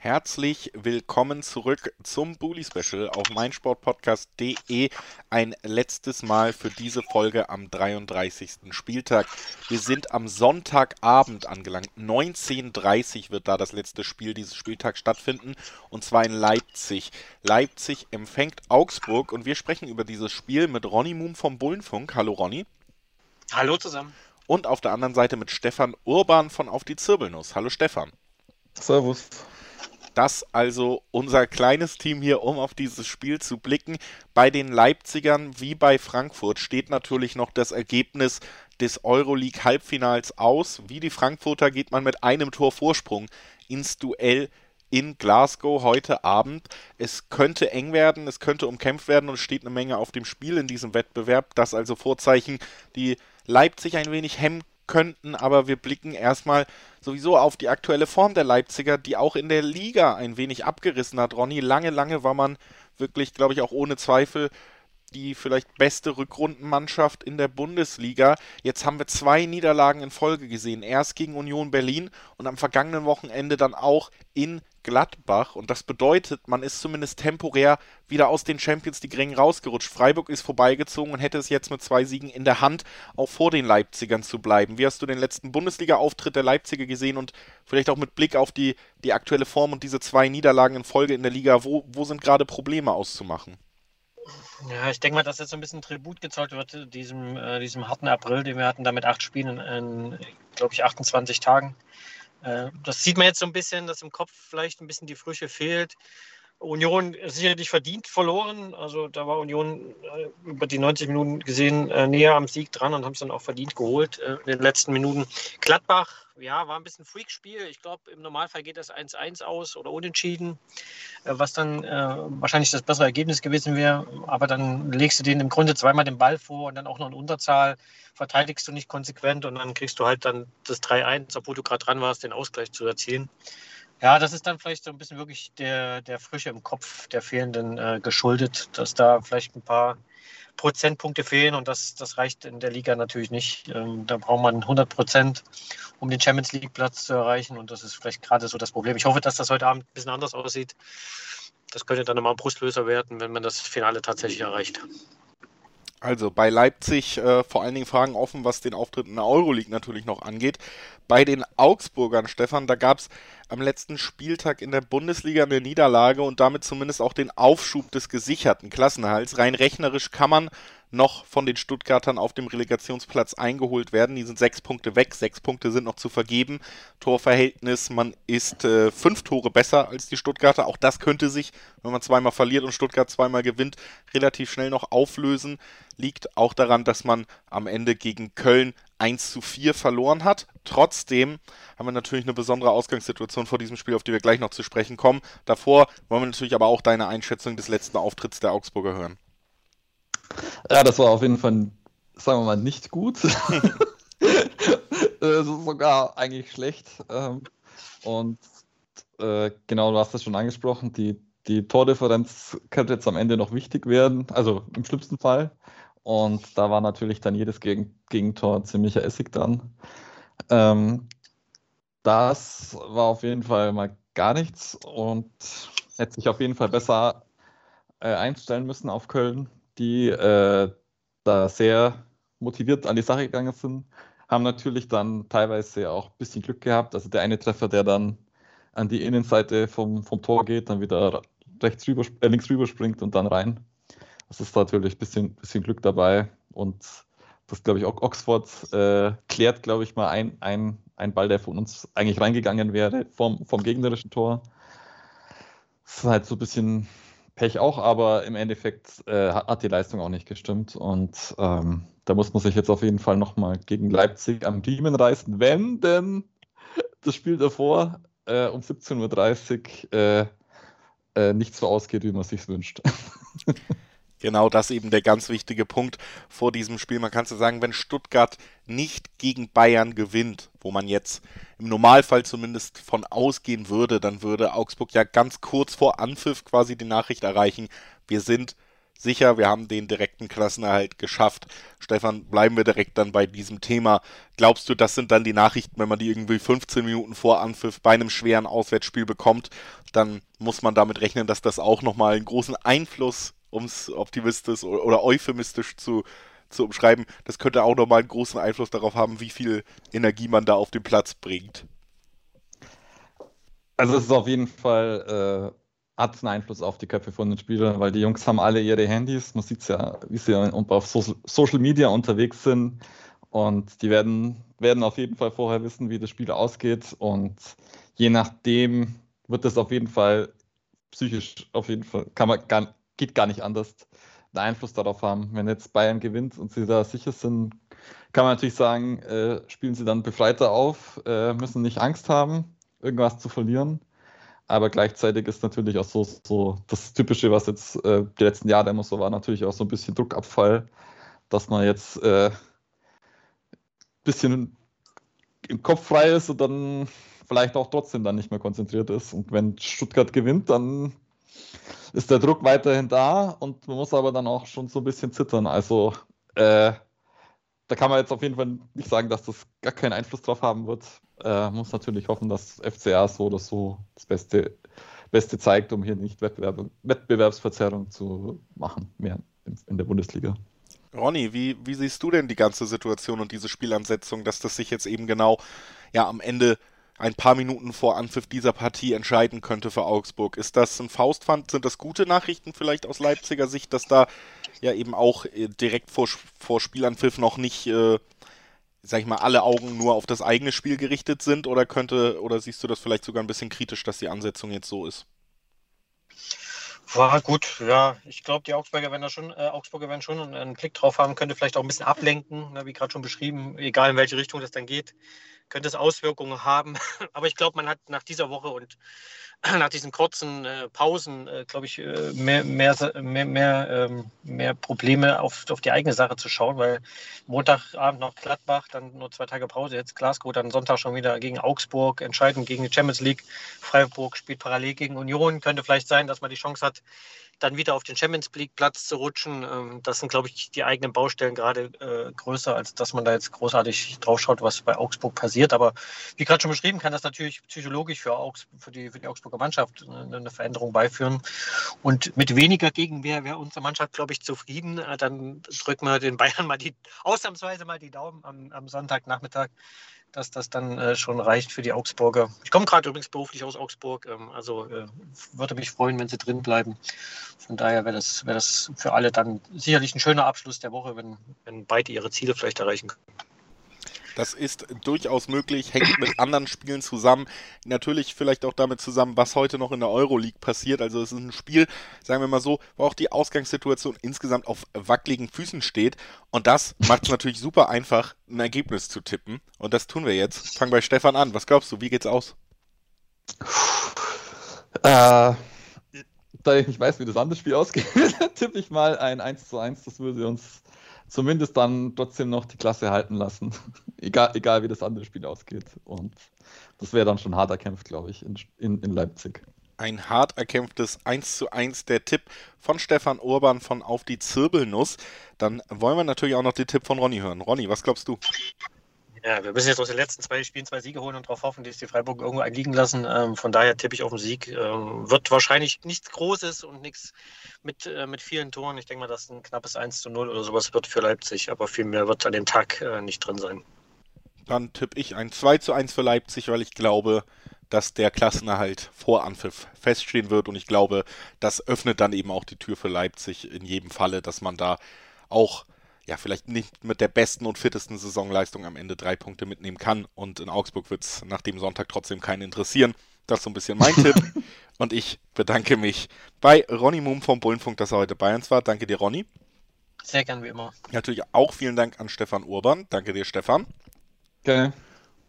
Herzlich willkommen zurück zum Bully Special auf meinsportpodcast.de. Ein letztes Mal für diese Folge am 33. Spieltag. Wir sind am Sonntagabend angelangt. 19.30 wird da das letzte Spiel dieses Spieltags stattfinden und zwar in Leipzig. Leipzig empfängt Augsburg und wir sprechen über dieses Spiel mit Ronny Moon vom Bullenfunk. Hallo Ronny. Hallo zusammen. Und auf der anderen Seite mit Stefan Urban von Auf die Zirbelnuss. Hallo Stefan. Servus. Das also unser kleines Team hier, um auf dieses Spiel zu blicken. Bei den Leipzigern wie bei Frankfurt steht natürlich noch das Ergebnis des Euroleague-Halbfinals aus. Wie die Frankfurter geht man mit einem Tor Vorsprung ins Duell in Glasgow heute Abend. Es könnte eng werden, es könnte umkämpft werden und es steht eine Menge auf dem Spiel in diesem Wettbewerb. Das also Vorzeichen, die Leipzig ein wenig hemmen könnten, aber wir blicken erstmal sowieso auf die aktuelle Form der Leipziger, die auch in der Liga ein wenig abgerissen hat. Ronny, lange, lange war man wirklich, glaube ich, auch ohne Zweifel die vielleicht beste Rückrundenmannschaft in der Bundesliga. Jetzt haben wir zwei Niederlagen in Folge gesehen. Erst gegen Union Berlin und am vergangenen Wochenende dann auch in Gladbach und das bedeutet, man ist zumindest temporär wieder aus den Champions League Rängen rausgerutscht. Freiburg ist vorbeigezogen und hätte es jetzt mit zwei Siegen in der Hand, auch vor den Leipzigern zu bleiben. Wie hast du den letzten Bundesliga-Auftritt der Leipziger gesehen und vielleicht auch mit Blick auf die, die aktuelle Form und diese zwei Niederlagen in Folge in der Liga, wo, wo sind gerade Probleme auszumachen? Ja, ich denke mal, dass jetzt so ein bisschen Tribut gezollt wird, diesem, äh, diesem harten April, den wir hatten, da mit acht Spielen in, in glaube ich, 28 Tagen. Äh, das sieht man jetzt so ein bisschen, dass im Kopf vielleicht ein bisschen die Frische fehlt. Union sicherlich verdient verloren. Also da war Union äh, über die 90 Minuten gesehen äh, näher am Sieg dran und haben es dann auch verdient geholt äh, in den letzten Minuten. Gladbach, ja, war ein bisschen Freak-Spiel. Ich glaube, im Normalfall geht das 1-1 aus oder unentschieden, äh, was dann äh, wahrscheinlich das bessere Ergebnis gewesen wäre. Aber dann legst du denen im Grunde zweimal den Ball vor und dann auch noch in Unterzahl, verteidigst du nicht konsequent und dann kriegst du halt dann das 3-1, obwohl du gerade dran warst, den Ausgleich zu erzielen. Ja, das ist dann vielleicht so ein bisschen wirklich der, der Frische im Kopf der fehlenden äh, geschuldet, dass da vielleicht ein paar Prozentpunkte fehlen und das, das reicht in der Liga natürlich nicht. Ähm, da braucht man 100 Prozent, um den Champions League Platz zu erreichen und das ist vielleicht gerade so das Problem. Ich hoffe, dass das heute Abend ein bisschen anders aussieht. Das könnte dann nochmal ein Brustlöser werden, wenn man das Finale tatsächlich erreicht. Also bei Leipzig äh, vor allen Dingen Fragen offen, was den Auftritt in der Euroleague natürlich noch angeht. Bei den Augsburgern, Stefan, da gab es am letzten Spieltag in der Bundesliga eine Niederlage und damit zumindest auch den Aufschub des gesicherten Klassenhalts. Rein rechnerisch kann man noch von den Stuttgartern auf dem Relegationsplatz eingeholt werden. Die sind sechs Punkte weg, sechs Punkte sind noch zu vergeben. Torverhältnis, man ist äh, fünf Tore besser als die Stuttgarter. Auch das könnte sich, wenn man zweimal verliert und Stuttgart zweimal gewinnt, relativ schnell noch auflösen. Liegt auch daran, dass man am Ende gegen Köln 1 zu 4 verloren hat. Trotzdem haben wir natürlich eine besondere Ausgangssituation vor diesem Spiel, auf die wir gleich noch zu sprechen kommen. Davor wollen wir natürlich aber auch deine Einschätzung des letzten Auftritts der Augsburger hören. Ja, das war auf jeden Fall, sagen wir mal, nicht gut. sogar eigentlich schlecht. Ähm, und äh, genau, du hast das schon angesprochen, die, die Tordifferenz könnte jetzt am Ende noch wichtig werden, also im schlimmsten Fall. Und da war natürlich dann jedes Gegen Gegentor ziemlicher Essig dran. Ähm, das war auf jeden Fall mal gar nichts und hätte sich auf jeden Fall besser äh, einstellen müssen auf Köln die äh, da sehr motiviert an die Sache gegangen sind, haben natürlich dann teilweise auch ein bisschen Glück gehabt. Also der eine Treffer, der dann an die Innenseite vom, vom Tor geht, dann wieder rechts rüber, äh, links rüber springt und dann rein. Das ist natürlich ein bisschen, bisschen Glück dabei. Und das, glaube ich, auch Oxford äh, klärt, glaube ich, mal ein, ein, ein Ball, der von uns eigentlich reingegangen wäre, vom, vom gegnerischen Tor. Das ist halt so ein bisschen Pech auch, aber im Endeffekt äh, hat die Leistung auch nicht gestimmt. Und ähm, da muss man sich jetzt auf jeden Fall nochmal gegen Leipzig am Riemen reißen, wenn denn das Spiel davor äh, um 17.30 Uhr äh, äh, nicht so ausgeht, wie man sich wünscht. Genau das eben der ganz wichtige Punkt vor diesem Spiel. Man kann so sagen, wenn Stuttgart nicht gegen Bayern gewinnt, wo man jetzt im Normalfall zumindest von ausgehen würde, dann würde Augsburg ja ganz kurz vor Anpfiff quasi die Nachricht erreichen, wir sind sicher, wir haben den direkten Klassenerhalt geschafft. Stefan, bleiben wir direkt dann bei diesem Thema. Glaubst du, das sind dann die Nachrichten, wenn man die irgendwie 15 Minuten vor Anpfiff bei einem schweren Auswärtsspiel bekommt, dann muss man damit rechnen, dass das auch nochmal einen großen Einfluss, um es optimistisch oder euphemistisch zu, zu umschreiben, das könnte auch nochmal einen großen Einfluss darauf haben, wie viel Energie man da auf den Platz bringt. Also es ist auf jeden Fall äh, hat einen Einfluss auf die Köpfe von den Spielern, weil die Jungs haben alle ihre Handys. Man sieht es ja, wie sie auf Social Media unterwegs sind. Und die werden, werden auf jeden Fall vorher wissen, wie das Spiel ausgeht. Und je nachdem wird das auf jeden Fall psychisch, auf jeden Fall, kann man gar, geht gar nicht anders, einen Einfluss darauf haben. Wenn jetzt Bayern gewinnt und sie da sicher sind, kann man natürlich sagen, äh, spielen sie dann befreiter auf, äh, müssen nicht Angst haben, irgendwas zu verlieren. Aber gleichzeitig ist natürlich auch so, so das Typische, was jetzt äh, die letzten Jahre immer so war, natürlich auch so ein bisschen Druckabfall, dass man jetzt ein äh, bisschen im Kopf frei ist und dann vielleicht auch trotzdem dann nicht mehr konzentriert ist. Und wenn Stuttgart gewinnt, dann ist der Druck weiterhin da und man muss aber dann auch schon so ein bisschen zittern. Also äh, da kann man jetzt auf jeden Fall nicht sagen, dass das gar keinen Einfluss drauf haben wird. Äh, muss natürlich hoffen, dass FCA so oder so das Beste, Beste zeigt, um hier nicht Wettbewerb, Wettbewerbsverzerrung zu machen, mehr in, in der Bundesliga. Ronny, wie, wie siehst du denn die ganze Situation und diese Spielansetzung, dass das sich jetzt eben genau ja am Ende ein paar Minuten vor Anpfiff dieser Partie entscheiden könnte für Augsburg. Ist das ein Faustpfand? Sind das gute Nachrichten vielleicht aus Leipziger Sicht, dass da ja eben auch äh, direkt vor, vor Spielanpfiff noch nicht, äh, sag ich mal, alle Augen nur auf das eigene Spiel gerichtet sind? Oder könnte, oder siehst du das vielleicht sogar ein bisschen kritisch, dass die Ansetzung jetzt so ist? War gut, ja. Ich glaube, die Augsburger werden da schon, äh, Augsburger werden schon einen Blick drauf haben, könnte vielleicht auch ein bisschen ablenken, ne, wie gerade schon beschrieben, egal in welche Richtung das dann geht könnte es Auswirkungen haben. Aber ich glaube, man hat nach dieser Woche und nach diesen kurzen äh, Pausen, äh, glaube ich, äh, mehr, mehr, mehr, mehr, ähm, mehr Probleme auf, auf die eigene Sache zu schauen, weil Montagabend noch Gladbach, dann nur zwei Tage Pause, jetzt Glasgow, dann Sonntag schon wieder gegen Augsburg, entscheidend gegen die Champions League. Freiburg spielt parallel gegen Union. Könnte vielleicht sein, dass man die Chance hat, dann wieder auf den Champions League Platz zu rutschen. Ähm, das sind, glaube ich, die eigenen Baustellen gerade äh, größer, als dass man da jetzt großartig drauf schaut, was bei Augsburg passiert. Aber wie gerade schon beschrieben, kann das natürlich psychologisch für, Augs für, die, für die Augsburger Mannschaft eine Veränderung beiführen. Und mit weniger Gegenwehr wäre unsere Mannschaft, glaube ich, zufrieden. Äh, dann drücken wir den Bayern mal die, ausnahmsweise mal die Daumen am, am Sonntagnachmittag dass das dann äh, schon reicht für die Augsburger. Ich komme gerade übrigens beruflich aus Augsburg, ähm, also äh, würde mich freuen, wenn sie drin bleiben. Von daher wäre das, wär das für alle dann sicherlich ein schöner Abschluss der Woche, wenn, wenn beide ihre Ziele vielleicht erreichen können. Das ist durchaus möglich, hängt mit anderen Spielen zusammen. Natürlich vielleicht auch damit zusammen, was heute noch in der Euroleague passiert. Also es ist ein Spiel, sagen wir mal so, wo auch die Ausgangssituation insgesamt auf wackeligen Füßen steht. Und das macht es natürlich super einfach, ein Ergebnis zu tippen. Und das tun wir jetzt. Fangen bei Stefan an. Was glaubst du, wie geht's aus? Äh, da ich nicht weiß, wie das andere Spiel ausgeht, tippe ich mal ein 1 zu 1. Das würde uns zumindest dann trotzdem noch die Klasse halten lassen. egal, egal wie das andere Spiel ausgeht. Und das wäre dann schon hart erkämpft, glaube ich, in, in, in Leipzig. Ein hart erkämpftes 1 zu 1 der Tipp von Stefan Urban von Auf die Zirbelnuss. Dann wollen wir natürlich auch noch den Tipp von Ronny hören. Ronny, was glaubst du? Ja, wir müssen jetzt aus den letzten zwei Spielen zwei Siege holen und darauf hoffen, dass die Freiburg irgendwo einliegen lassen. Ähm, von daher tippe ich auf den Sieg. Ähm, wird wahrscheinlich nichts Großes und nichts mit, äh, mit vielen Toren. Ich denke mal, dass ein knappes 1 zu 0 oder sowas wird für Leipzig, aber viel mehr wird an dem Tag äh, nicht drin sein. Dann tippe ich ein 2 zu 1 für Leipzig, weil ich glaube, dass der Klassenerhalt vor Anpfiff feststehen wird und ich glaube, das öffnet dann eben auch die Tür für Leipzig in jedem Falle, dass man da auch ja, vielleicht nicht mit der besten und fittesten Saisonleistung am Ende drei Punkte mitnehmen kann. Und in Augsburg wird es nach dem Sonntag trotzdem keinen interessieren. Das ist so ein bisschen mein Tipp. Und ich bedanke mich bei Ronny Mum vom Bullenfunk, dass er heute bei uns war. Danke dir, Ronny. Sehr gern, wie immer. Natürlich auch vielen Dank an Stefan Urban. Danke dir, Stefan. Gerne.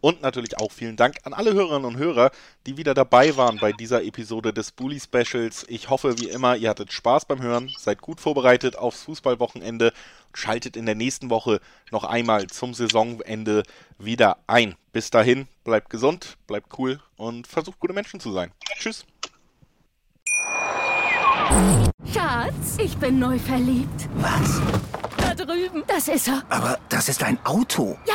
Und natürlich auch vielen Dank an alle Hörerinnen und Hörer, die wieder dabei waren bei dieser Episode des Bully Specials. Ich hoffe, wie immer, ihr hattet Spaß beim Hören, seid gut vorbereitet aufs Fußballwochenende und schaltet in der nächsten Woche noch einmal zum Saisonende wieder ein. Bis dahin, bleibt gesund, bleibt cool und versucht gute Menschen zu sein. Tschüss. Schatz, ich bin neu verliebt. Was? Da drüben. Das ist er. Aber das ist ein Auto. Ja,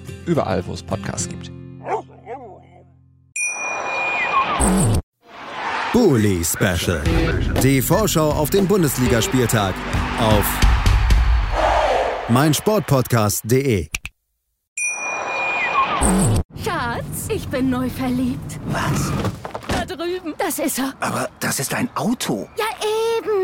Überall, wo es Podcasts gibt. Bully Special. Die Vorschau auf den Bundesligaspieltag auf meinsportpodcast.de. Schatz, ich bin neu verliebt. Was? Da drüben. Das ist er. Aber das ist ein Auto. Ja,